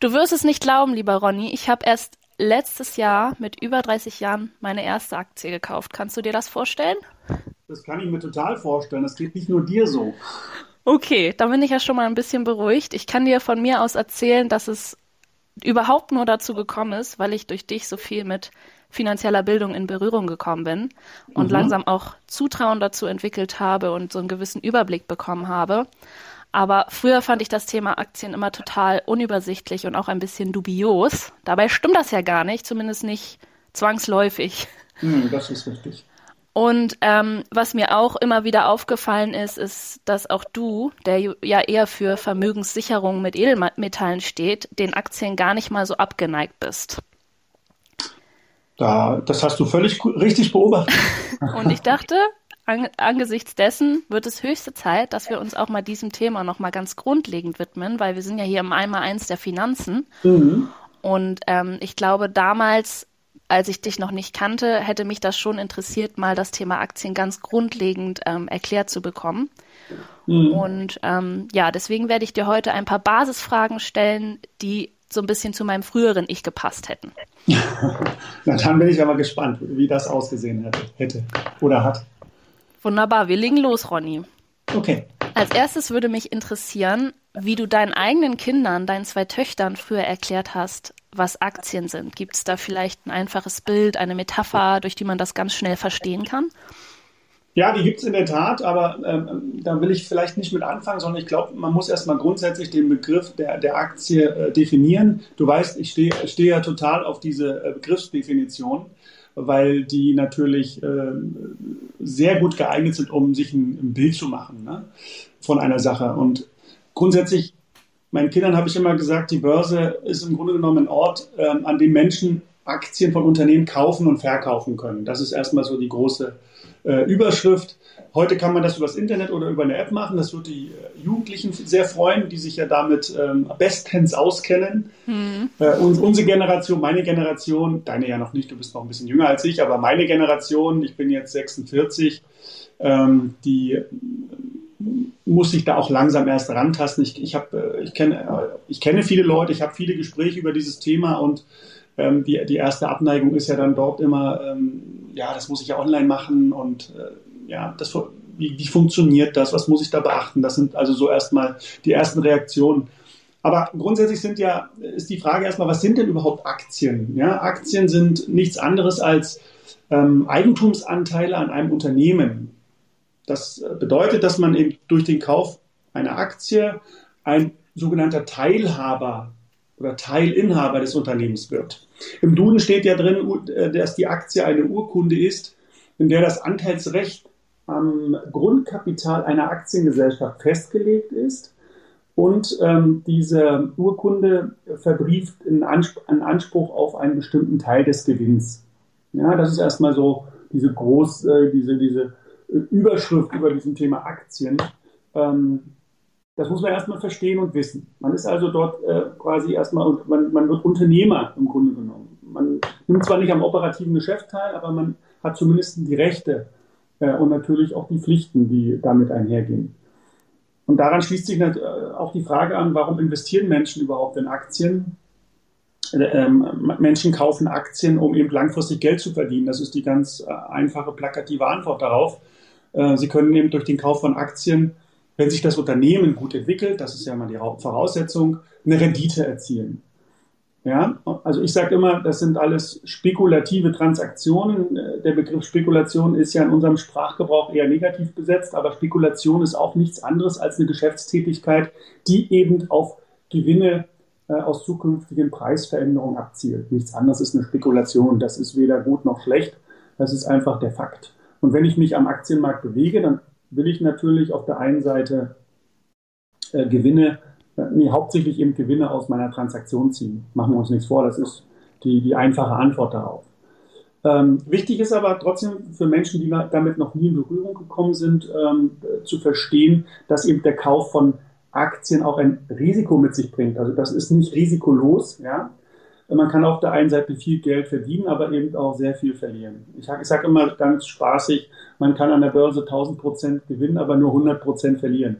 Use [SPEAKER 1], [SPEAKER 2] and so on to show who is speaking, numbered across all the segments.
[SPEAKER 1] Du wirst es nicht glauben, lieber Ronny. Ich habe erst letztes Jahr mit über 30 Jahren meine erste Aktie gekauft. Kannst du dir das vorstellen?
[SPEAKER 2] Das kann ich mir total vorstellen. Das geht nicht nur dir so.
[SPEAKER 1] Okay, da bin ich ja schon mal ein bisschen beruhigt. Ich kann dir von mir aus erzählen, dass es überhaupt nur dazu gekommen ist, weil ich durch dich so viel mit finanzieller Bildung in Berührung gekommen bin und mhm. langsam auch Zutrauen dazu entwickelt habe und so einen gewissen Überblick bekommen habe. Aber früher fand ich das Thema Aktien immer total unübersichtlich und auch ein bisschen dubios. Dabei stimmt das ja gar nicht, zumindest nicht zwangsläufig.
[SPEAKER 2] Mhm, das ist richtig.
[SPEAKER 1] Und ähm, was mir auch immer wieder aufgefallen ist, ist, dass auch du, der ja eher für Vermögenssicherung mit Edelmetallen steht, den Aktien gar nicht mal so abgeneigt bist.
[SPEAKER 2] Da, das hast du völlig richtig beobachtet.
[SPEAKER 1] Und ich dachte, an, angesichts dessen wird es höchste Zeit, dass wir uns auch mal diesem Thema nochmal ganz grundlegend widmen, weil wir sind ja hier im Einmal-Eins der Finanzen. Mhm. Und ähm, ich glaube, damals, als ich dich noch nicht kannte, hätte mich das schon interessiert, mal das Thema Aktien ganz grundlegend ähm, erklärt zu bekommen. Mhm. Und ähm, ja, deswegen werde ich dir heute ein paar Basisfragen stellen, die so ein bisschen zu meinem früheren Ich gepasst hätten.
[SPEAKER 2] Na, dann bin ich aber gespannt, wie das ausgesehen hätte, hätte oder hat.
[SPEAKER 1] Wunderbar, wir legen los, Ronny.
[SPEAKER 2] Okay.
[SPEAKER 1] Als erstes würde mich interessieren, wie du deinen eigenen Kindern, deinen zwei Töchtern früher erklärt hast, was Aktien sind. Gibt es da vielleicht ein einfaches Bild, eine Metapher, durch die man das ganz schnell verstehen kann?
[SPEAKER 2] Ja, die gibt es in der Tat, aber ähm, da will ich vielleicht nicht mit anfangen, sondern ich glaube, man muss erstmal grundsätzlich den Begriff der, der Aktie äh, definieren. Du weißt, ich stehe steh ja total auf diese äh, Begriffsdefinition, weil die natürlich äh, sehr gut geeignet sind, um sich ein, ein Bild zu machen ne, von einer Sache. Und grundsätzlich, meinen Kindern habe ich immer gesagt, die Börse ist im Grunde genommen ein Ort, ähm, an dem Menschen Aktien von Unternehmen kaufen und verkaufen können. Das ist erstmal so die große äh, Überschrift. Heute kann man das über das Internet oder über eine App machen. Das wird die äh, Jugendlichen sehr freuen, die sich ja damit ähm, bestens auskennen. Mhm. Äh, und unsere Generation, meine Generation, deine ja noch nicht, du bist noch ein bisschen jünger als ich, aber meine Generation, ich bin jetzt 46, ähm, die äh, muss sich da auch langsam erst rantasten. Ich, ich, hab, äh, ich, kenne, ich kenne viele Leute, ich habe viele Gespräche über dieses Thema und ähm, die, die erste Abneigung ist ja dann dort immer, ähm, ja, das muss ich ja online machen und äh, ja, das, wie, wie funktioniert das, was muss ich da beachten? Das sind also so erstmal die ersten Reaktionen. Aber grundsätzlich sind ja, ist die Frage erstmal, was sind denn überhaupt Aktien? Ja, Aktien sind nichts anderes als ähm, Eigentumsanteile an einem Unternehmen. Das äh, bedeutet, dass man eben durch den Kauf einer Aktie ein sogenannter Teilhaber oder Teilinhaber des Unternehmens wird. Im Duden steht ja drin, äh, dass die Aktie eine Urkunde ist, in der das Anteilsrecht am Grundkapital einer Aktiengesellschaft festgelegt ist und ähm, diese Urkunde verbrieft einen Anspruch auf einen bestimmten Teil des Gewinns. Ja, das ist erstmal so diese groß, äh, diese, diese Überschrift über diesem Thema Aktien. Ähm, das muss man erstmal verstehen und wissen. Man ist also dort äh, quasi erstmal, man, man wird Unternehmer im Grunde genommen. Man nimmt zwar nicht am operativen Geschäft teil, aber man hat zumindest die Rechte äh, und natürlich auch die Pflichten, die damit einhergehen. Und daran schließt sich äh, auch die Frage an, warum investieren Menschen überhaupt in Aktien? Äh, ähm, Menschen kaufen Aktien, um eben langfristig Geld zu verdienen. Das ist die ganz äh, einfache, plakative Antwort darauf. Sie können eben durch den Kauf von Aktien wenn sich das Unternehmen gut entwickelt, das ist ja mal die Voraussetzung, eine Rendite erzielen. Ja, also ich sage immer, das sind alles spekulative Transaktionen. Der Begriff Spekulation ist ja in unserem Sprachgebrauch eher negativ besetzt, aber Spekulation ist auch nichts anderes als eine Geschäftstätigkeit, die eben auf Gewinne äh, aus zukünftigen Preisveränderungen abzielt. Nichts anderes ist eine Spekulation. Das ist weder gut noch schlecht. Das ist einfach der Fakt. Und wenn ich mich am Aktienmarkt bewege, dann will ich natürlich auf der einen Seite äh, Gewinne, äh, nee, hauptsächlich eben Gewinne aus meiner Transaktion ziehen. Machen wir uns nichts vor, das ist die, die einfache Antwort darauf. Ähm, wichtig ist aber trotzdem für Menschen, die damit noch nie in Berührung gekommen sind, ähm, zu verstehen, dass eben der Kauf von Aktien auch ein Risiko mit sich bringt. Also das ist nicht risikolos, ja. Man kann auf der einen Seite viel Geld verdienen, aber eben auch sehr viel verlieren. Ich, sage immer ganz spaßig, man kann an der Börse 1000 Prozent gewinnen, aber nur 100 Prozent verlieren.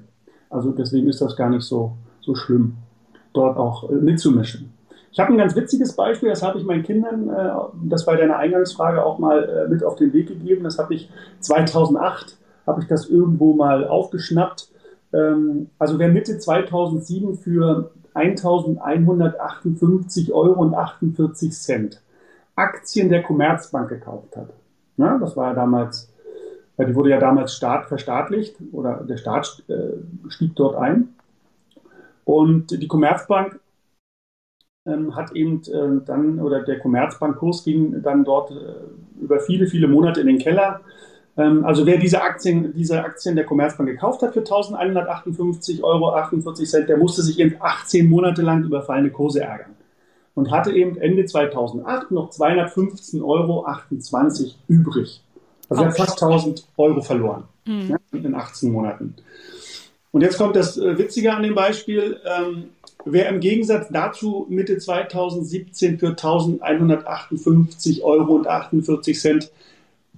[SPEAKER 2] Also deswegen ist das gar nicht so, so schlimm. dort auch mitzumischen. Ich habe ein ganz witziges Beispiel, das habe ich meinen Kindern, das bei deiner Eingangsfrage auch mal mit auf den Weg gegeben. Das habe ich 2008, habe ich das irgendwo mal aufgeschnappt. Ähm, also wer Mitte 2007 für 1158 Euro und 48 Cent Aktien der Commerzbank gekauft hat. Ja, das war ja damals, die wurde ja damals Staat verstaatlicht oder der Staat äh, stieg dort ein. Und die Commerzbank ähm, hat eben äh, dann, oder der Commerzbankkurs ging dann dort äh, über viele, viele Monate in den Keller. Ähm, also wer diese Aktien, diese Aktien der Commerzbank gekauft hat für 1158,48 Euro, der musste sich eben 18 Monate lang über fallende Kurse ärgern und hatte eben Ende 2008 noch 215,28 Euro übrig. Also er hat fast 1000 Euro verloren mhm. ja, in 18 Monaten. Und jetzt kommt das äh, Witzige an dem Beispiel. Ähm, wer im Gegensatz dazu Mitte 2017 für 1158 Euro und 48 Cent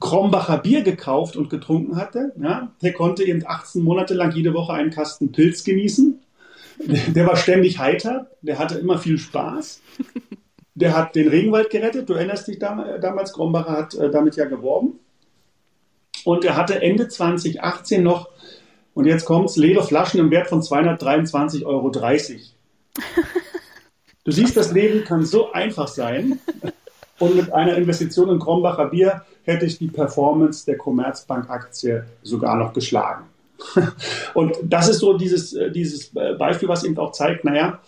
[SPEAKER 2] Krombacher Bier gekauft und getrunken hatte, ja, der konnte eben 18 Monate lang jede Woche einen Kasten Pilz genießen der war ständig heiter, der hatte immer viel Spaß. Der hat den Regenwald gerettet. Du erinnerst dich damals, Grombacher hat äh, damit ja geworben. Und er hatte Ende 2018 noch, und jetzt kommt es, leere Flaschen im Wert von 223,30 Euro. Du siehst, das Leben kann so einfach sein. Und mit einer Investition in Krombacher Bier hätte ich die Performance der Commerzbank-Aktie sogar noch geschlagen. Und das ist so dieses, äh, dieses äh, Beispiel, was eben auch zeigt, naja,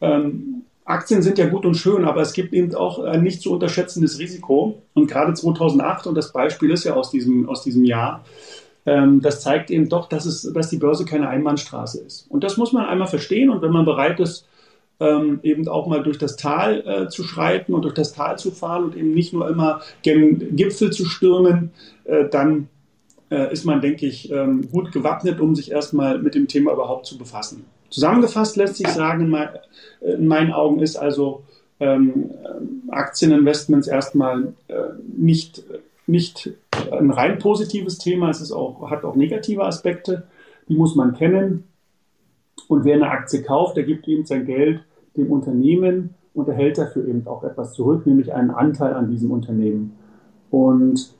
[SPEAKER 2] ähm, Aktien sind ja gut und schön, aber es gibt eben auch ein nicht zu unterschätzendes Risiko. Und gerade 2008, und das Beispiel ist ja aus diesem, aus diesem Jahr, ähm, das zeigt eben doch, dass, es, dass die Börse keine Einbahnstraße ist. Und das muss man einmal verstehen. Und wenn man bereit ist, ähm, eben auch mal durch das Tal äh, zu schreiten und durch das Tal zu fahren und eben nicht nur immer gen Gipfel zu stürmen, äh, dann äh, ist man, denke ich, ähm, gut gewappnet, um sich erstmal mit dem Thema überhaupt zu befassen. Zusammengefasst lässt sich sagen, in, mein, in meinen Augen ist also ähm, Aktieninvestments erstmal äh, nicht, nicht ein rein positives Thema, es ist auch, hat auch negative Aspekte, die muss man kennen. Und wer eine Aktie kauft, der gibt eben sein Geld dem Unternehmen und erhält dafür eben auch etwas zurück, nämlich einen Anteil an diesem Unternehmen. Und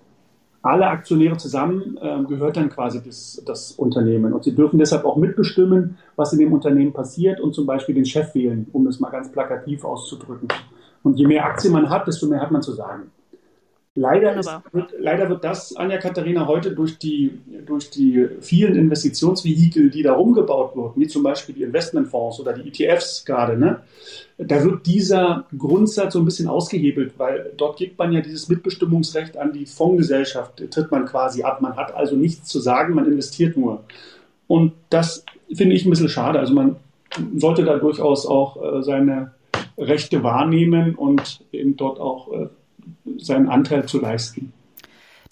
[SPEAKER 2] alle Aktionäre zusammen äh, gehört dann quasi das, das, Unternehmen. Und sie dürfen deshalb auch mitbestimmen, was in dem Unternehmen passiert und zum Beispiel den Chef wählen, um das mal ganz plakativ auszudrücken. Und je mehr Aktien man hat, desto mehr hat man zu sagen. Leider, ist, wird, leider wird das, Anja Katharina, heute durch die, durch die vielen Investitionsvehikel, die da rumgebaut wurden, wie zum Beispiel die Investmentfonds oder die ETFs gerade, ne, da wird dieser Grundsatz so ein bisschen ausgehebelt, weil dort gibt man ja dieses Mitbestimmungsrecht an die Fondsgesellschaft, tritt man quasi ab. Man hat also nichts zu sagen, man investiert nur. Und das finde ich ein bisschen schade. Also man sollte da durchaus auch äh, seine Rechte wahrnehmen und eben dort auch äh, seinen Anteil zu leisten.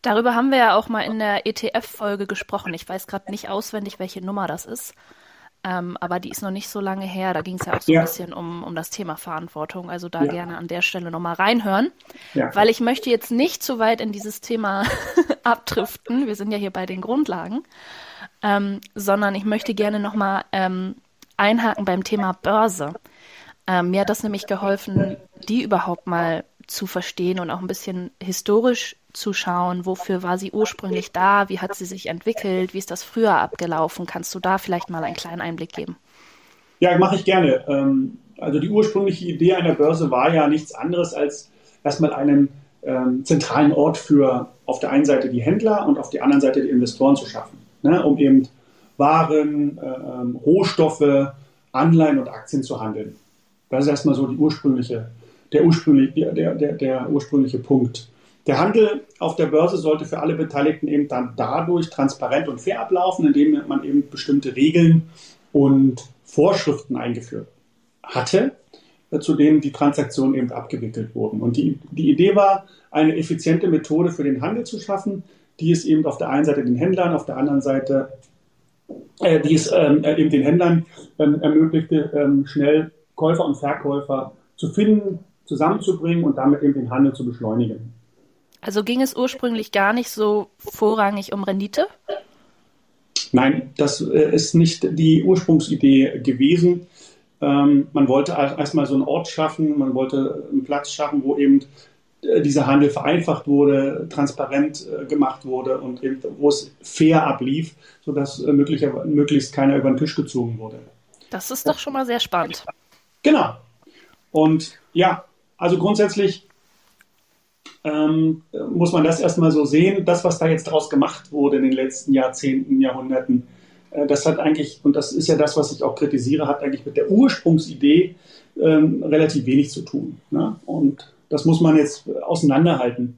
[SPEAKER 1] Darüber haben wir ja auch mal in der ETF-Folge gesprochen. Ich weiß gerade nicht auswendig, welche Nummer das ist. Ähm, aber die ist noch nicht so lange her. Da ging es ja auch so ja. ein bisschen um, um das Thema Verantwortung. Also da ja. gerne an der Stelle nochmal reinhören. Ja. Weil ich möchte jetzt nicht zu weit in dieses Thema abdriften. Wir sind ja hier bei den Grundlagen. Ähm, sondern ich möchte gerne nochmal ähm, einhaken beim Thema Börse. Ähm, mir hat das nämlich geholfen, die überhaupt mal zu verstehen und auch ein bisschen historisch zu schauen, wofür war sie ursprünglich da, wie hat sie sich entwickelt, wie ist das früher abgelaufen. Kannst du da vielleicht mal einen kleinen Einblick geben?
[SPEAKER 2] Ja, mache ich gerne. Ähm, also die ursprüngliche Idee einer Börse war ja nichts anderes als erstmal einen ähm, zentralen Ort für auf der einen Seite die Händler und auf der anderen Seite die Investoren zu schaffen, ne, um eben Waren, äh, ähm, Rohstoffe, Anleihen und Aktien zu handeln. Das ist erstmal so die ursprüngliche der, ursprünglich, der, der, der ursprüngliche Punkt. Der Handel auf der Börse sollte für alle Beteiligten eben dann dadurch transparent und fair ablaufen, indem man eben bestimmte Regeln und Vorschriften eingeführt hatte, äh, zu denen die Transaktionen eben abgewickelt wurden. Und die, die Idee war, eine effiziente Methode für den Handel zu schaffen, die es eben auf der einen Seite den Händlern, auf der anderen Seite, äh, die es ähm, äh, eben den Händlern ähm, ermöglichte, ähm, schnell Käufer und Verkäufer zu finden, zusammenzubringen und damit eben den Handel zu beschleunigen.
[SPEAKER 1] Also ging es ursprünglich gar nicht so vorrangig um Rendite?
[SPEAKER 2] Nein, das äh, ist nicht die Ursprungsidee gewesen. Ähm, man wollte erstmal so einen Ort schaffen, man wollte einen Platz schaffen, wo eben äh, dieser Handel vereinfacht wurde, transparent äh, gemacht wurde und eben, wo es fair ablief, sodass äh, möglichst keiner über den Tisch gezogen wurde.
[SPEAKER 1] Das ist doch schon mal sehr spannend.
[SPEAKER 2] Genau. Und ja, also grundsätzlich ähm, muss man das erstmal so sehen. Das, was da jetzt draus gemacht wurde in den letzten Jahrzehnten, Jahrhunderten, äh, das hat eigentlich, und das ist ja das, was ich auch kritisiere, hat eigentlich mit der Ursprungsidee ähm, relativ wenig zu tun. Ne? Und das muss man jetzt auseinanderhalten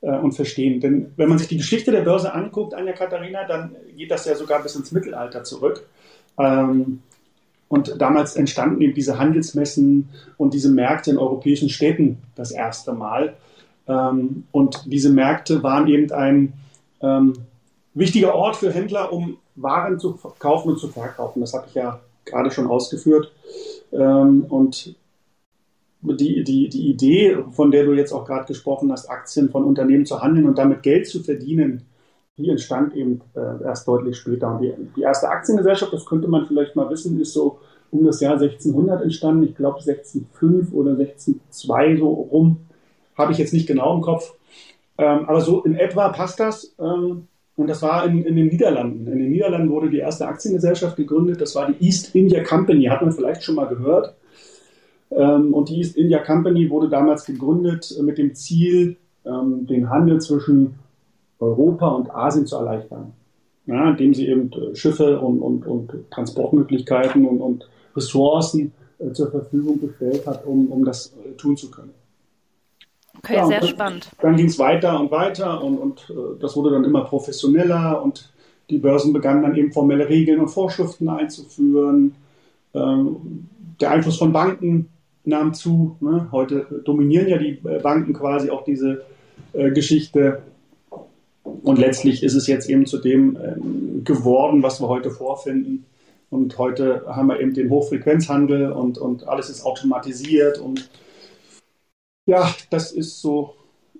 [SPEAKER 2] äh, und verstehen. Denn wenn man sich die Geschichte der Börse anguckt, Anja Katharina, dann geht das ja sogar bis ins Mittelalter zurück. Ähm, und damals entstanden eben diese Handelsmessen und diese Märkte in europäischen Städten das erste Mal. Ähm, und diese Märkte waren eben ein ähm, wichtiger Ort für Händler, um Waren zu kaufen und zu verkaufen. Das habe ich ja gerade schon ausgeführt. Ähm, und die, die, die Idee, von der du jetzt auch gerade gesprochen hast, Aktien von Unternehmen zu handeln und damit Geld zu verdienen, die entstand eben äh, erst deutlich später. Und die, die, erste Aktiengesellschaft, das könnte man vielleicht mal wissen, ist so um das Jahr 1600 entstanden. Ich glaube 1605 oder 1602 so rum. Habe ich jetzt nicht genau im Kopf. Ähm, aber so in etwa passt das. Ähm, und das war in, in, den Niederlanden. In den Niederlanden wurde die erste Aktiengesellschaft gegründet. Das war die East India Company. Hat man vielleicht schon mal gehört. Ähm, und die East India Company wurde damals gegründet mit dem Ziel, ähm, den Handel zwischen Europa und Asien zu erleichtern. Ja, indem sie eben äh, Schiffe und, und, und Transportmöglichkeiten und, und Ressourcen äh, zur Verfügung gestellt hat, um, um das äh, tun zu können.
[SPEAKER 1] Okay, ja, sehr dann, spannend.
[SPEAKER 2] Dann ging es weiter und weiter und, und äh, das wurde dann immer professioneller und die Börsen begannen dann eben formelle Regeln und Vorschriften einzuführen. Ähm, der Einfluss von Banken nahm zu. Ne? Heute dominieren ja die Banken quasi auch diese Geschichte. Und letztlich ist es jetzt eben zu dem ähm, geworden, was wir heute vorfinden. Und heute haben wir eben den Hochfrequenzhandel und, und alles ist automatisiert. Und ja, das ist so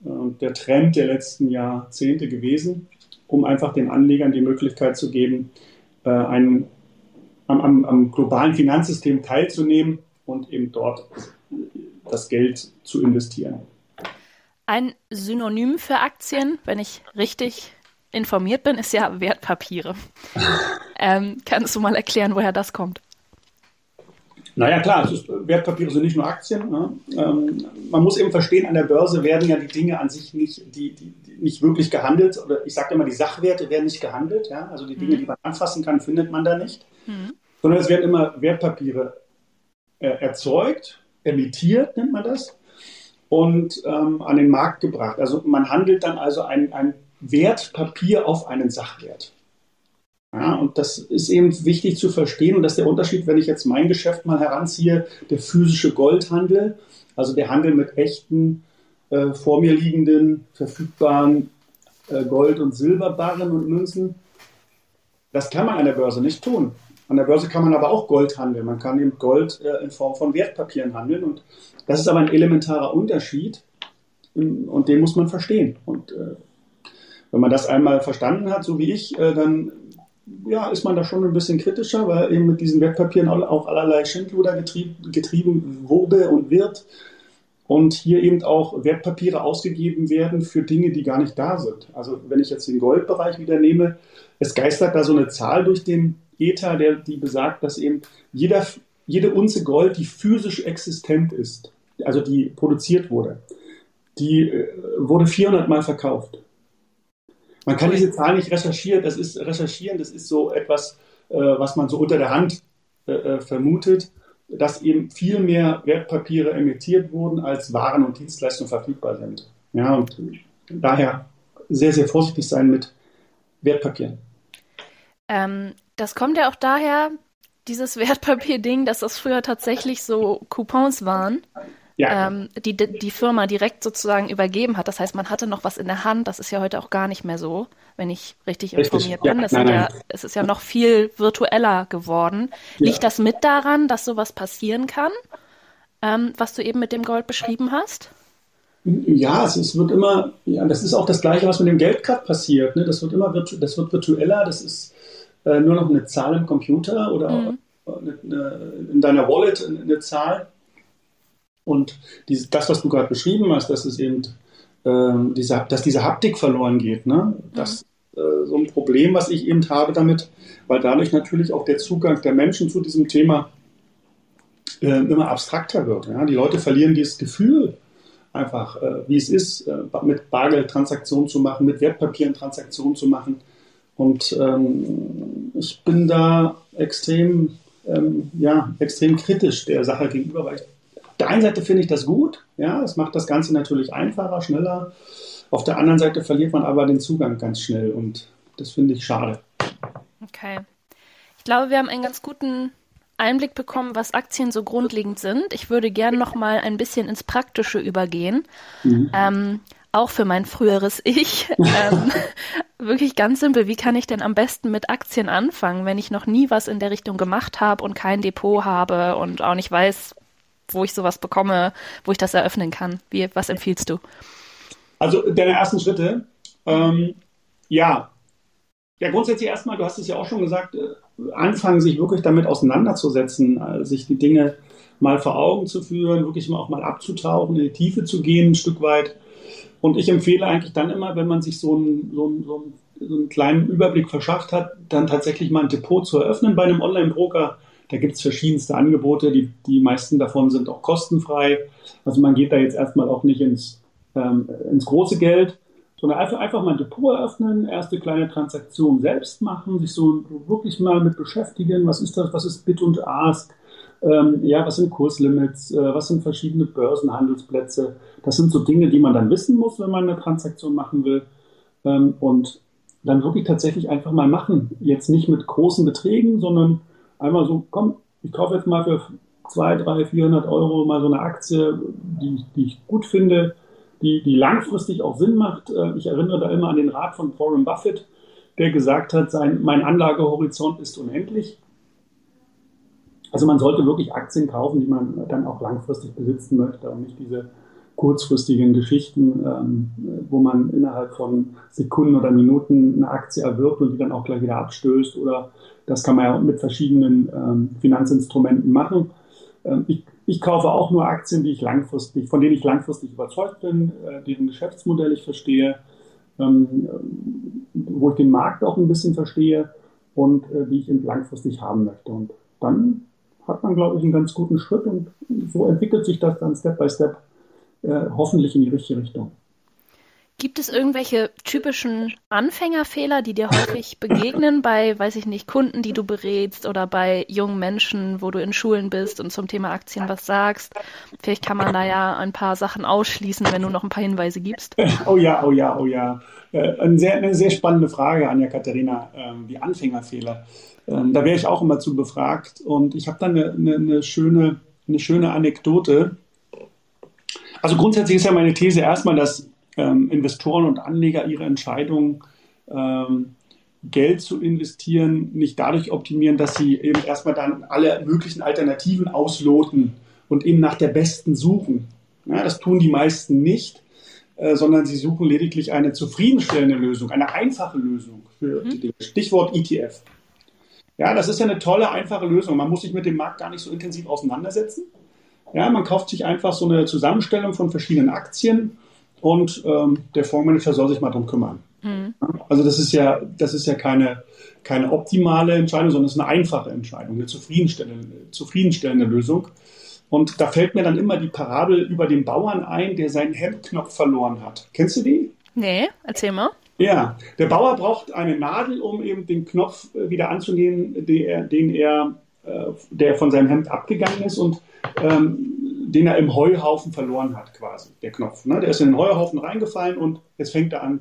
[SPEAKER 2] äh, der Trend der letzten Jahrzehnte gewesen, um einfach den Anlegern die Möglichkeit zu geben, äh, einen, am, am, am globalen Finanzsystem teilzunehmen und eben dort das Geld zu investieren.
[SPEAKER 1] Ein Synonym für Aktien, wenn ich richtig informiert bin, ist ja Wertpapiere. ähm, kannst du mal erklären, woher das kommt?
[SPEAKER 2] Naja, klar, ist, Wertpapiere sind nicht nur Aktien. Ne? Ähm, man muss eben verstehen, an der Börse werden ja die Dinge an sich nicht, die, die, die nicht wirklich gehandelt. Oder ich sage immer, die Sachwerte werden nicht gehandelt. Ja? Also die Dinge, mhm. die man anfassen kann, findet man da nicht. Mhm. Sondern es werden immer Wertpapiere äh, erzeugt, emittiert nennt man das, und ähm, an den Markt gebracht. Also man handelt dann also ein, ein Wertpapier auf einen Sachwert. Ja, und das ist eben wichtig zu verstehen und das ist der Unterschied, wenn ich jetzt mein Geschäft mal heranziehe, der physische Goldhandel, also der Handel mit echten, äh, vor mir liegenden, verfügbaren äh, Gold- und Silberbarren und Münzen. Das kann man an der Börse nicht tun. An der Börse kann man aber auch Gold handeln. Man kann eben Gold äh, in Form von Wertpapieren handeln. Und das ist aber ein elementarer Unterschied und den muss man verstehen. Und äh, wenn man das einmal verstanden hat, so wie ich, äh, dann ja, ist man da schon ein bisschen kritischer, weil eben mit diesen Wertpapieren auch allerlei Schindluder getrieben, getrieben wurde und wird. Und hier eben auch Wertpapiere ausgegeben werden für Dinge, die gar nicht da sind. Also wenn ich jetzt den Goldbereich wieder nehme, es geistert da so eine Zahl durch den Ether, der, die besagt, dass eben jeder, jede Unze Gold, die physisch existent ist, also die produziert wurde, die äh, wurde 400 Mal verkauft. Man kann diese Zahl nicht recherchieren, das ist recherchieren, das ist so etwas, äh, was man so unter der Hand äh, äh, vermutet, dass eben viel mehr Wertpapiere emittiert wurden, als Waren und Dienstleistungen verfügbar sind. Ja, und daher sehr, sehr vorsichtig sein mit Wertpapieren.
[SPEAKER 1] Ähm, das kommt ja auch daher, dieses Wertpapier-Ding, dass das früher tatsächlich so Coupons waren ja. ähm, die die Firma direkt sozusagen übergeben hat. Das heißt, man hatte noch was in der Hand. Das ist ja heute auch gar nicht mehr so, wenn ich richtig, richtig. informiert bin. Ja, nein. Ja, es ist ja noch viel virtueller geworden. Liegt das mit daran, dass sowas passieren kann, ähm, was du eben mit dem Gold beschrieben hast?
[SPEAKER 2] Ja, es, es, wird immer, ja, das ist auch das Gleiche, was mit dem Geld gerade passiert. Ne? Das wird immer, das wird virtueller, das ist äh, nur noch eine Zahl im Computer oder mhm. eine, eine, in deiner Wallet eine Zahl. Und diese, das, was du gerade beschrieben hast, dass es eben ähm, diese, dass diese Haptik verloren geht, ne? das mhm. äh, so ein Problem, was ich eben habe damit, weil dadurch natürlich auch der Zugang der Menschen zu diesem Thema äh, immer abstrakter wird. Ja? Die Leute verlieren dieses Gefühl einfach, äh, wie es ist, äh, mit Bargeldtransaktionen zu machen, mit Wertpapieren Transaktionen zu machen. Und ähm, ich bin da extrem, ähm, ja, extrem kritisch der Sache gegenüber, weil ich, auf der einen Seite finde ich das gut, ja, es macht das Ganze natürlich einfacher, schneller. Auf der anderen Seite verliert man aber den Zugang ganz schnell und das finde ich schade.
[SPEAKER 1] Okay. Ich glaube, wir haben einen ganz guten Einblick bekommen, was Aktien so grundlegend sind. Ich würde gerne noch mal ein bisschen ins Praktische übergehen. Mhm. Ähm, auch für mein früheres Ich. ähm, wirklich ganz simpel. Wie kann ich denn am besten mit Aktien anfangen, wenn ich noch nie was in der Richtung gemacht habe und kein Depot habe und auch nicht weiß, wo ich sowas bekomme, wo ich das eröffnen kann? Wie, was empfiehlst du?
[SPEAKER 2] Also deine ersten Schritte. Ähm, ja. Ja, grundsätzlich erstmal, du hast es ja auch schon gesagt, äh, anfangen, sich wirklich damit auseinanderzusetzen, also sich die Dinge mal vor Augen zu führen, wirklich mal auch mal abzutauchen, in die Tiefe zu gehen, ein Stück weit. Und ich empfehle eigentlich dann immer, wenn man sich so einen, so einen, so einen kleinen Überblick verschafft hat, dann tatsächlich mal ein Depot zu eröffnen bei einem Online-Broker. Da gibt es verschiedenste Angebote, die, die meisten davon sind auch kostenfrei. Also man geht da jetzt erstmal auch nicht ins, ähm, ins große Geld, sondern einfach, einfach mal ein Depot eröffnen, erste kleine Transaktion selbst machen, sich so wirklich mal mit beschäftigen, was ist das, was ist Bit und Ask, ähm, ja, was sind Kurslimits, äh, was sind verschiedene Börsenhandelsplätze. Das sind so Dinge, die man dann wissen muss, wenn man eine Transaktion machen will. Ähm, und dann wirklich tatsächlich einfach mal machen. Jetzt nicht mit großen Beträgen, sondern einmal so, komm, ich kaufe jetzt mal für 200, 300, 400 Euro mal so eine Aktie, die, die ich gut finde, die, die langfristig auch Sinn macht. Äh, ich erinnere da immer an den Rat von Warren Buffett, der gesagt hat, sein, mein Anlagehorizont ist unendlich. Also man sollte wirklich Aktien kaufen, die man dann auch langfristig besitzen möchte und nicht diese kurzfristigen Geschichten, ähm, wo man innerhalb von Sekunden oder Minuten eine Aktie erwirbt und die dann auch gleich wieder abstößt. Oder das kann man ja mit verschiedenen ähm, Finanzinstrumenten machen. Ähm, ich ich kaufe auch nur Aktien, die ich langfristig, von denen ich langfristig überzeugt bin, äh, deren Geschäftsmodell ich verstehe, wo ich den Markt auch ein bisschen verstehe und äh, die ich eben langfristig haben möchte. Und dann hat man, glaube ich, einen ganz guten Schritt und so entwickelt sich das dann Step by Step äh, hoffentlich in die richtige Richtung.
[SPEAKER 1] Gibt es irgendwelche typischen Anfängerfehler, die dir häufig begegnen bei, weiß ich nicht, Kunden, die du berätst oder bei jungen Menschen, wo du in Schulen bist und zum Thema Aktien was sagst? Vielleicht kann man da ja ein paar Sachen ausschließen, wenn du noch ein paar Hinweise gibst.
[SPEAKER 2] Oh ja, oh ja, oh ja. Äh, eine sehr, eine sehr spannende Frage, Anja Katharina, ähm, die Anfängerfehler. Ähm, da wäre ich auch immer zu befragt und ich habe dann eine, eine, eine, schöne, eine schöne Anekdote. Also grundsätzlich ist ja meine These erstmal, dass ähm, Investoren und Anleger ihre Entscheidung, ähm, Geld zu investieren, nicht dadurch optimieren, dass sie eben erstmal dann alle möglichen Alternativen ausloten und eben nach der besten suchen. Ja, das tun die meisten nicht, äh, sondern sie suchen lediglich eine zufriedenstellende Lösung, eine einfache Lösung für mhm. die Dinge. Stichwort ETF. Ja, das ist ja eine tolle, einfache Lösung. Man muss sich mit dem Markt gar nicht so intensiv auseinandersetzen. Ja, man kauft sich einfach so eine Zusammenstellung von verschiedenen Aktien und ähm, der Fondsmanager soll sich mal drum kümmern. Mhm. Also das ist ja, das ist ja keine, keine optimale Entscheidung, sondern es ist eine einfache Entscheidung, eine zufriedenstellende, zufriedenstellende Lösung. Und da fällt mir dann immer die Parabel über den Bauern ein, der seinen Hemdknopf verloren hat. Kennst du die?
[SPEAKER 1] Nee, erzähl mal.
[SPEAKER 2] Ja, der Bauer braucht eine Nadel, um eben den Knopf äh, wieder anzunehmen, den er, den er äh, der von seinem Hemd abgegangen ist. Und ähm, den er im Heuhaufen verloren hat, quasi, der Knopf. Ne? Der ist in den Heuhaufen reingefallen und jetzt fängt er an,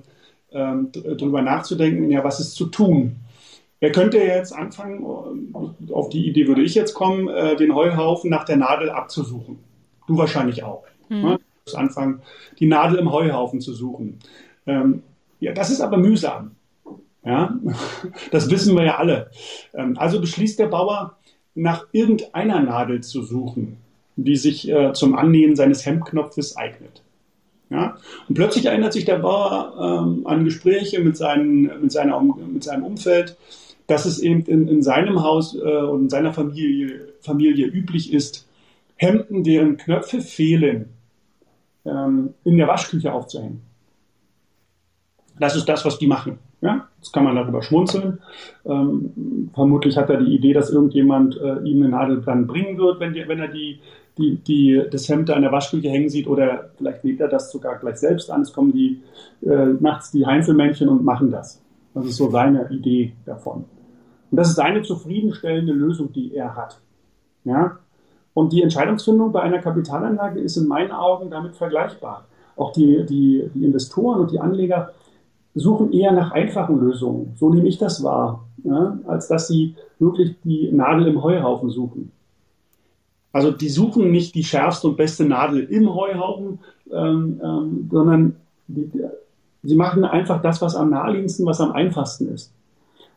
[SPEAKER 2] ähm, drüber nachzudenken, ja, was ist zu tun? Er könnte jetzt anfangen, äh, auf die Idee würde ich jetzt kommen, äh, den Heuhaufen nach der Nadel abzusuchen. Du wahrscheinlich auch. Mhm. Ne? Du anfangen, die Nadel im Heuhaufen zu suchen. Ähm, ja, das ist aber mühsam. Ja, das wissen wir ja alle. Ähm, also beschließt der Bauer, nach irgendeiner Nadel zu suchen die sich äh, zum Annähen seines Hemdknopfes eignet. Ja? Und plötzlich erinnert sich der Bauer ähm, an Gespräche mit, seinen, mit, seiner, mit seinem Umfeld, dass es eben in, in seinem Haus äh, und in seiner Familie, Familie üblich ist, Hemden, deren Knöpfe fehlen, ähm, in der Waschküche aufzuhängen. Das ist das, was die machen. Ja? Jetzt kann man darüber schmunzeln. Ähm, vermutlich hat er die Idee, dass irgendjemand äh, ihm eine Nadel dann bringen wird, wenn, die, wenn er die, die, die, das Hemd da in der Waschküche hängen sieht oder vielleicht näht er das sogar gleich selbst an. Es kommen die äh, nachts die Heinzelmännchen und machen das. Das ist so seine Idee davon. Und das ist seine zufriedenstellende Lösung, die er hat. Ja? Und die Entscheidungsfindung bei einer Kapitalanlage ist in meinen Augen damit vergleichbar. Auch die, die, die Investoren und die Anleger suchen eher nach einfachen Lösungen. So nehme ich das wahr, ja, als dass sie wirklich die Nadel im Heuhaufen suchen. Also die suchen nicht die schärfste und beste Nadel im Heuhaufen, ähm, ähm, sondern die, sie machen einfach das, was am naheliegendsten, was am einfachsten ist.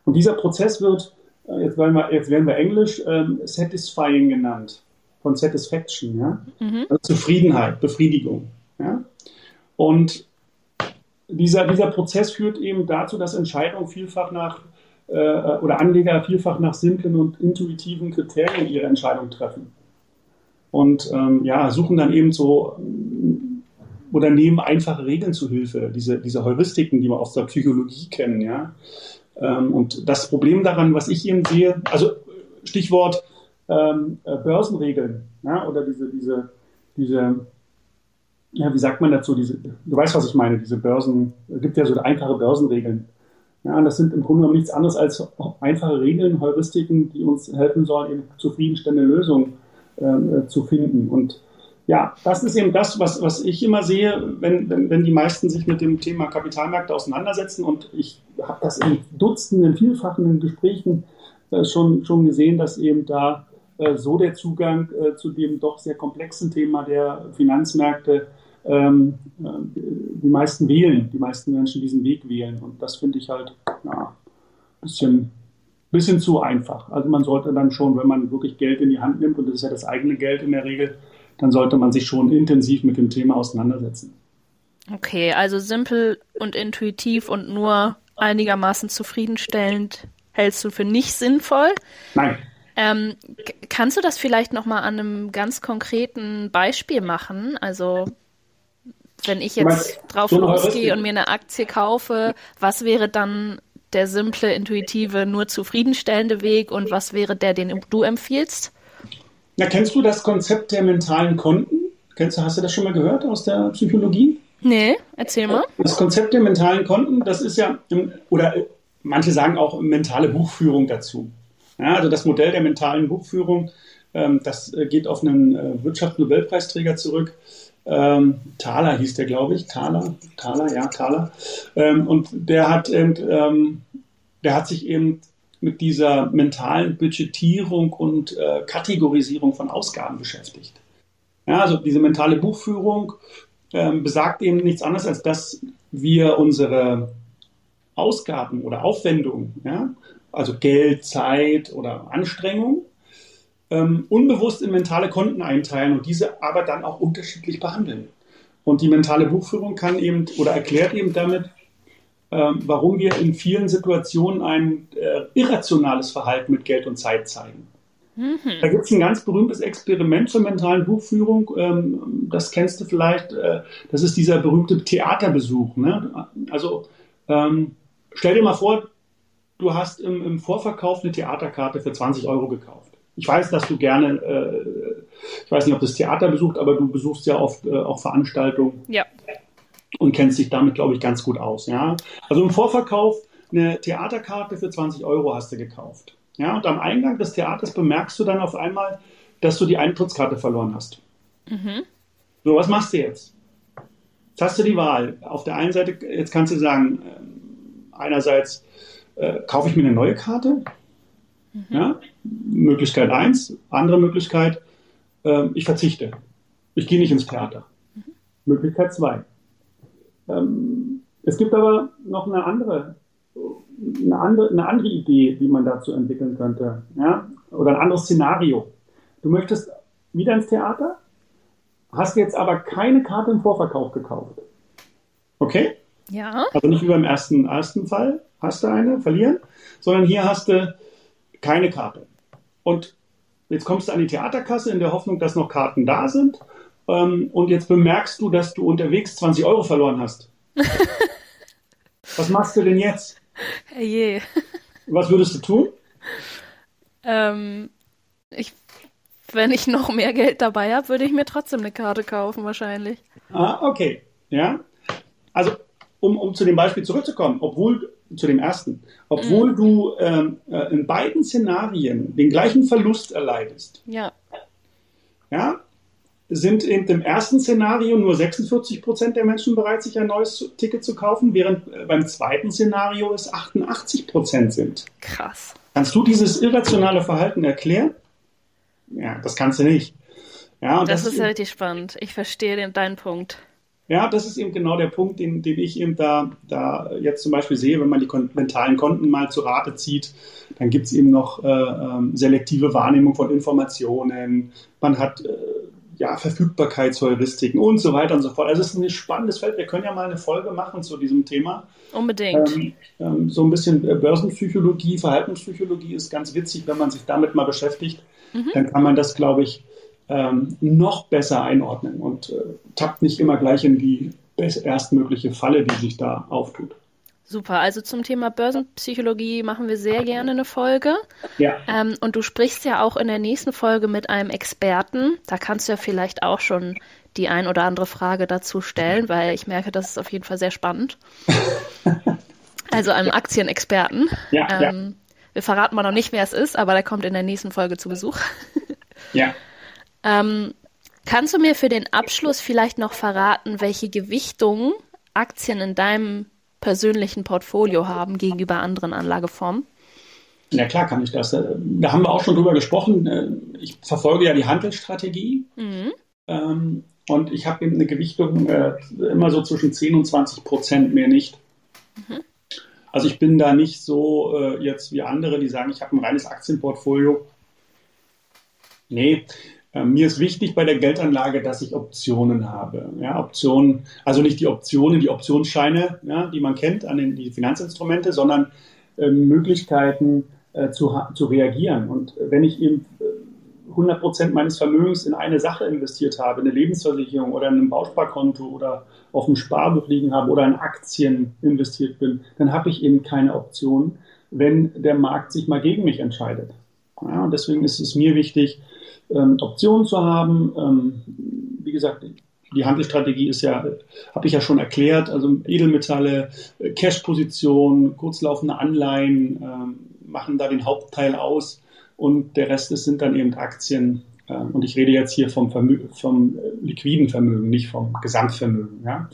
[SPEAKER 2] Und dieser Prozess wird, äh, jetzt werden wir, jetzt werden wir Englisch, ähm, satisfying genannt, von Satisfaction, ja? Mhm. Also Zufriedenheit, Befriedigung. Ja? Und dieser, dieser Prozess führt eben dazu, dass Entscheidungen vielfach nach äh, oder Anleger vielfach nach simplen und intuitiven Kriterien ihre Entscheidung treffen. Und ähm, ja, suchen dann eben so oder nehmen einfache Regeln zu Hilfe, diese, diese Heuristiken, die wir aus der Psychologie kennen, ja. Ähm, und das Problem daran, was ich eben sehe, also Stichwort ähm, äh, Börsenregeln, ja, oder diese, diese, diese ja, wie sagt man dazu, diese, du weißt, was ich meine, diese Börsen, es gibt ja so einfache Börsenregeln. Ja, und das sind im Grunde genommen nichts anderes als einfache Regeln, Heuristiken, die uns helfen sollen, eben zufriedenstellende Lösungen äh, zu finden. Und ja, das ist eben das, was, was ich immer sehe, wenn, wenn, wenn die meisten sich mit dem Thema Kapitalmärkte auseinandersetzen. Und ich habe das in Dutzenden, vielfachen Gesprächen äh, schon, schon gesehen, dass eben da äh, so der Zugang äh, zu dem doch sehr komplexen Thema der Finanzmärkte ähm, äh, die meisten wählen, die meisten Menschen diesen Weg wählen. Und das finde ich halt ja, ein bisschen, bisschen zu einfach. Also man sollte dann schon, wenn man wirklich Geld in die Hand nimmt, und das ist ja das eigene Geld in der Regel, dann sollte man sich schon intensiv mit dem Thema auseinandersetzen.
[SPEAKER 1] Okay, also simpel und intuitiv und nur einigermaßen zufriedenstellend hältst du für nicht sinnvoll?
[SPEAKER 2] Nein.
[SPEAKER 1] Ähm, kannst du das vielleicht nochmal an einem ganz konkreten Beispiel machen? Also wenn ich jetzt meinst, drauf so losgehe und mir eine Aktie kaufe, was wäre dann der simple, intuitive, nur zufriedenstellende Weg und was wäre der, den du empfiehlst?
[SPEAKER 2] Na, kennst du das Konzept der mentalen Konten? Kennst du, hast du das schon mal gehört aus der Psychologie?
[SPEAKER 1] Nee, erzähl mal.
[SPEAKER 2] Das Konzept der mentalen Konten, das ist ja, oder manche sagen auch mentale Buchführung dazu. Ja, also das Modell der mentalen Buchführung, ähm, das äh, geht auf einen äh, Wirtschaftsnobelpreisträger zurück, ähm, Thaler hieß der, glaube ich. Thaler, Thaler, ja, Thaler. Ähm, und der hat, ähm, der hat sich eben mit dieser mentalen Budgetierung und äh, Kategorisierung von Ausgaben beschäftigt. Ja, also diese mentale Buchführung ähm, besagt eben nichts anderes, als dass wir unsere Ausgaben oder Aufwendungen, ja, also Geld, Zeit oder Anstrengung, ähm, unbewusst in mentale Konten einteilen und diese aber dann auch unterschiedlich behandeln. Und die mentale Buchführung kann eben oder erklärt eben damit, ähm, warum wir in vielen Situationen ein äh, irrationales Verhalten mit Geld und Zeit zeigen. Mhm. Da gibt es ein ganz berühmtes Experiment zur mentalen Buchführung. Ähm, das kennst du vielleicht. Äh, das ist dieser berühmte Theaterbesuch. Ne? Also ähm, stell dir mal vor, du hast im, im Vorverkauf eine Theaterkarte für 20 Euro gekauft. Ich weiß, dass du gerne, äh, ich weiß nicht, ob das Theater besucht, aber du besuchst ja oft äh, auch Veranstaltungen.
[SPEAKER 1] Ja.
[SPEAKER 2] Und kennst dich damit, glaube ich, ganz gut aus. Ja? Also im Vorverkauf eine Theaterkarte für 20 Euro hast du gekauft. Ja? Und am Eingang des Theaters bemerkst du dann auf einmal, dass du die Eintrittskarte verloren hast. Mhm. So, was machst du jetzt? Jetzt hast du die Wahl. Auf der einen Seite, jetzt kannst du sagen, äh, einerseits äh, kaufe ich mir eine neue Karte Mhm. Ja? Möglichkeit eins. Andere Möglichkeit, äh, ich verzichte. Ich gehe nicht ins Theater. Mhm. Möglichkeit zwei. Ähm, es gibt aber noch eine andere, eine andere, eine andere Idee, die man dazu entwickeln könnte. Ja? Oder ein anderes Szenario. Du möchtest wieder ins Theater, hast jetzt aber keine Karte im Vorverkauf gekauft. Okay?
[SPEAKER 1] Ja.
[SPEAKER 2] Also nicht wie beim ersten, ersten Fall, hast du eine, verlieren, sondern hier hast du keine Karte. Und jetzt kommst du an die Theaterkasse in der Hoffnung, dass noch Karten da sind. Ähm, und jetzt bemerkst du, dass du unterwegs 20 Euro verloren hast. Was machst du denn jetzt?
[SPEAKER 1] Herrje.
[SPEAKER 2] Was würdest du tun?
[SPEAKER 1] Ähm, ich, wenn ich noch mehr Geld dabei habe, würde ich mir trotzdem eine Karte kaufen, wahrscheinlich.
[SPEAKER 2] Ah, okay. Ja. Also, um, um zu dem Beispiel zurückzukommen, obwohl, zu dem ersten, obwohl mhm. du ähm, äh, in beiden Szenarien den gleichen Verlust erleidest.
[SPEAKER 1] Ja.
[SPEAKER 2] Ja, sind eben im ersten Szenario nur 46 Prozent der Menschen bereit, sich ein neues Ticket zu kaufen, während äh, beim zweiten Szenario es 88 Prozent sind.
[SPEAKER 1] Krass.
[SPEAKER 2] Kannst du dieses irrationale Verhalten erklären? Ja, das kannst du nicht. Ja,
[SPEAKER 1] das, das, ist richtig spannend. Ich verstehe den, deinen Punkt.
[SPEAKER 2] Ja, das ist eben genau der Punkt, den, den ich eben da, da jetzt zum Beispiel sehe, wenn man die mentalen Konten mal zu Rate zieht, dann gibt es eben noch äh, ähm, selektive Wahrnehmung von Informationen. Man hat äh, ja, Verfügbarkeitsheuristiken und so weiter und so fort. Also es ist ein spannendes Feld. Wir können ja mal eine Folge machen zu diesem Thema.
[SPEAKER 1] Unbedingt.
[SPEAKER 2] Ähm, ähm, so ein bisschen äh, Börsenpsychologie, Verhaltenspsychologie ist ganz witzig, wenn man sich damit mal beschäftigt. Mhm. Dann kann man das, glaube ich, ähm, noch besser einordnen und äh, tappt nicht immer gleich in die erstmögliche Falle, die sich da auftut.
[SPEAKER 1] Super, also zum Thema Börsenpsychologie machen wir sehr gerne eine Folge.
[SPEAKER 2] Ja.
[SPEAKER 1] Ähm, und du sprichst ja auch in der nächsten Folge mit einem Experten. Da kannst du ja vielleicht auch schon die ein oder andere Frage dazu stellen, weil ich merke, das ist auf jeden Fall sehr spannend. also einem Aktienexperten.
[SPEAKER 2] Ja, ähm,
[SPEAKER 1] ja. Wir verraten mal noch nicht, wer es ist, aber der kommt in der nächsten Folge zu Besuch.
[SPEAKER 2] ja.
[SPEAKER 1] Ähm, kannst du mir für den Abschluss vielleicht noch verraten, welche Gewichtung Aktien in deinem persönlichen Portfolio haben gegenüber anderen Anlageformen?
[SPEAKER 2] Ja, klar kann ich das. Da haben wir auch schon drüber gesprochen. Ich verfolge ja die Handelsstrategie. Mhm. Ähm, und ich habe eben eine Gewichtung äh, immer so zwischen 10 und 20 Prozent, mehr nicht. Mhm. Also ich bin da nicht so äh, jetzt wie andere, die sagen, ich habe ein reines Aktienportfolio. Nee, äh, mir ist wichtig bei der Geldanlage, dass ich Optionen habe. Ja, Optionen, also nicht die Optionen, die Optionsscheine, ja, die man kennt an den die Finanzinstrumente, sondern äh, Möglichkeiten äh, zu, zu reagieren. Und wenn ich eben 100 äh, Prozent meines Vermögens in eine Sache investiert habe, eine Lebensversicherung oder in ein Bausparkonto oder auf dem Sparbuch liegen habe oder in Aktien investiert bin, dann habe ich eben keine Option, wenn der Markt sich mal gegen mich entscheidet. Ja, und deswegen ist es mir wichtig, ähm, Optionen zu haben. Ähm, wie gesagt, die Handelsstrategie ist ja, habe ich ja schon erklärt, also Edelmetalle, äh, Cash-Position, kurzlaufende Anleihen ähm, machen da den Hauptteil aus und der Rest ist, sind dann eben Aktien. Äh, und ich rede jetzt hier vom, Vermö vom äh, liquiden Vermögen, nicht vom Gesamtvermögen. Ja?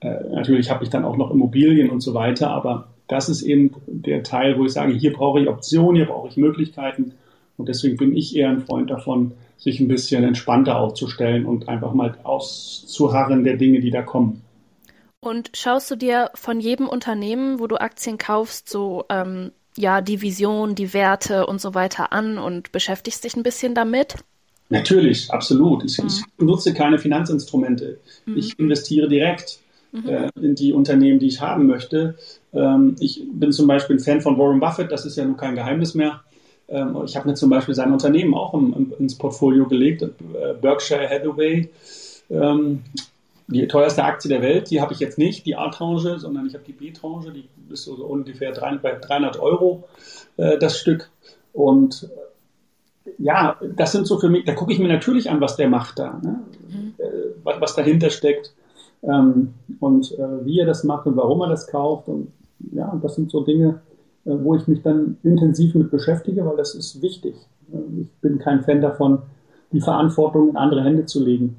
[SPEAKER 2] Äh, natürlich habe ich dann auch noch Immobilien und so weiter, aber das ist eben der Teil, wo ich sage, hier brauche ich Optionen, hier brauche ich Möglichkeiten und deswegen bin ich eher ein Freund davon, sich ein bisschen entspannter aufzustellen und einfach mal auszuharren der Dinge, die da kommen.
[SPEAKER 1] Und schaust du dir von jedem Unternehmen, wo du Aktien kaufst, so ähm, ja die Vision, die Werte und so weiter an und beschäftigst dich ein bisschen damit?
[SPEAKER 2] Natürlich, absolut. Ich, mhm. ich benutze keine Finanzinstrumente. Mhm. Ich investiere direkt mhm. äh, in die Unternehmen, die ich haben möchte. Ähm, ich bin zum Beispiel ein Fan von Warren Buffett, das ist ja nun kein Geheimnis mehr. Ähm, ich habe mir zum Beispiel sein Unternehmen auch ins Portfolio gelegt, äh, Berkshire Hathaway. Ähm, die teuerste Aktie der Welt, die habe ich jetzt nicht, die A-Tranche, sondern ich habe die B-Tranche, die ist so ungefähr bei 300 Euro äh, das Stück. Und ja, das sind so für mich, da gucke ich mir natürlich an, was der macht da, ne? mhm. Äh, was, was, dahinter steckt ähm, und äh, wie er das macht und warum er das kauft. Und ja, das sind so Dinge, äh, wo ich mich dann intensiv mit beschäftige, weil das ist wichtig. Äh, ich bin kein Fan davon, die Verantwortung in andere Hände zu legen.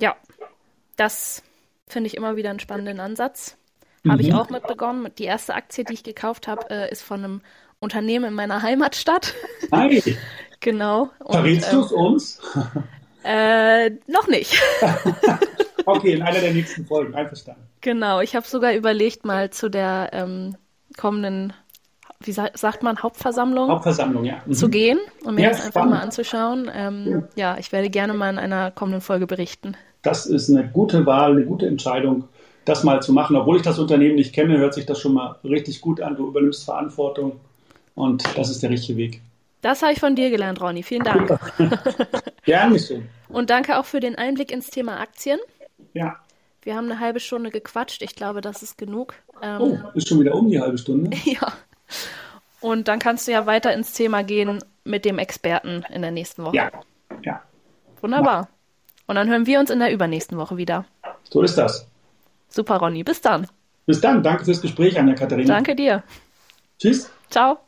[SPEAKER 1] Ja, das finde ich immer wieder einen spannenden Ansatz. Mhm. Habe ich auch mit begonnen. Die erste Aktie, die ich gekauft habe, äh, ist von einem Unternehmen in meiner Heimatstadt.
[SPEAKER 2] Hi.
[SPEAKER 1] genau.
[SPEAKER 2] Verrätst du es ähm, uns?
[SPEAKER 1] Äh, noch nicht.
[SPEAKER 2] okay, in einer der nächsten Folgen, einverstanden.
[SPEAKER 1] Genau, ich habe sogar überlegt, mal zu der ähm, kommenden, wie sagt man, Hauptversammlung,
[SPEAKER 2] Hauptversammlung ja.
[SPEAKER 1] Mhm. zu gehen und mir ja, das einfach mal anzuschauen. Ähm, ja. ja, ich werde gerne mal in einer kommenden Folge berichten.
[SPEAKER 2] Das ist eine gute Wahl, eine gute Entscheidung. das mal zu machen. Obwohl ich das Unternehmen nicht kenne, hört sich das schon mal richtig gut an. Du übernimmst Verantwortung und das ist der richtige Weg.
[SPEAKER 1] Das habe ich von dir gelernt, Ronny. Vielen Dank.
[SPEAKER 2] Gerne schön.
[SPEAKER 1] Und danke auch für den Einblick ins Thema Aktien.
[SPEAKER 2] Ja.
[SPEAKER 1] Wir haben eine halbe Stunde gequatscht. Ich glaube, das ist genug.
[SPEAKER 2] Ähm, oh, ist schon wieder um die halbe Stunde.
[SPEAKER 1] ja. Und dann kannst du ja weiter ins Thema gehen mit dem Experten in der nächsten Woche.
[SPEAKER 2] Ja. Ja.
[SPEAKER 1] Wunderbar. Und dann hören wir uns in der übernächsten Woche wieder.
[SPEAKER 2] So ist das.
[SPEAKER 1] Super, Ronny. Bis dann.
[SPEAKER 2] Bis dann. Danke fürs Gespräch, Anja Katharina.
[SPEAKER 1] Danke dir.
[SPEAKER 2] Tschüss.
[SPEAKER 1] Ciao.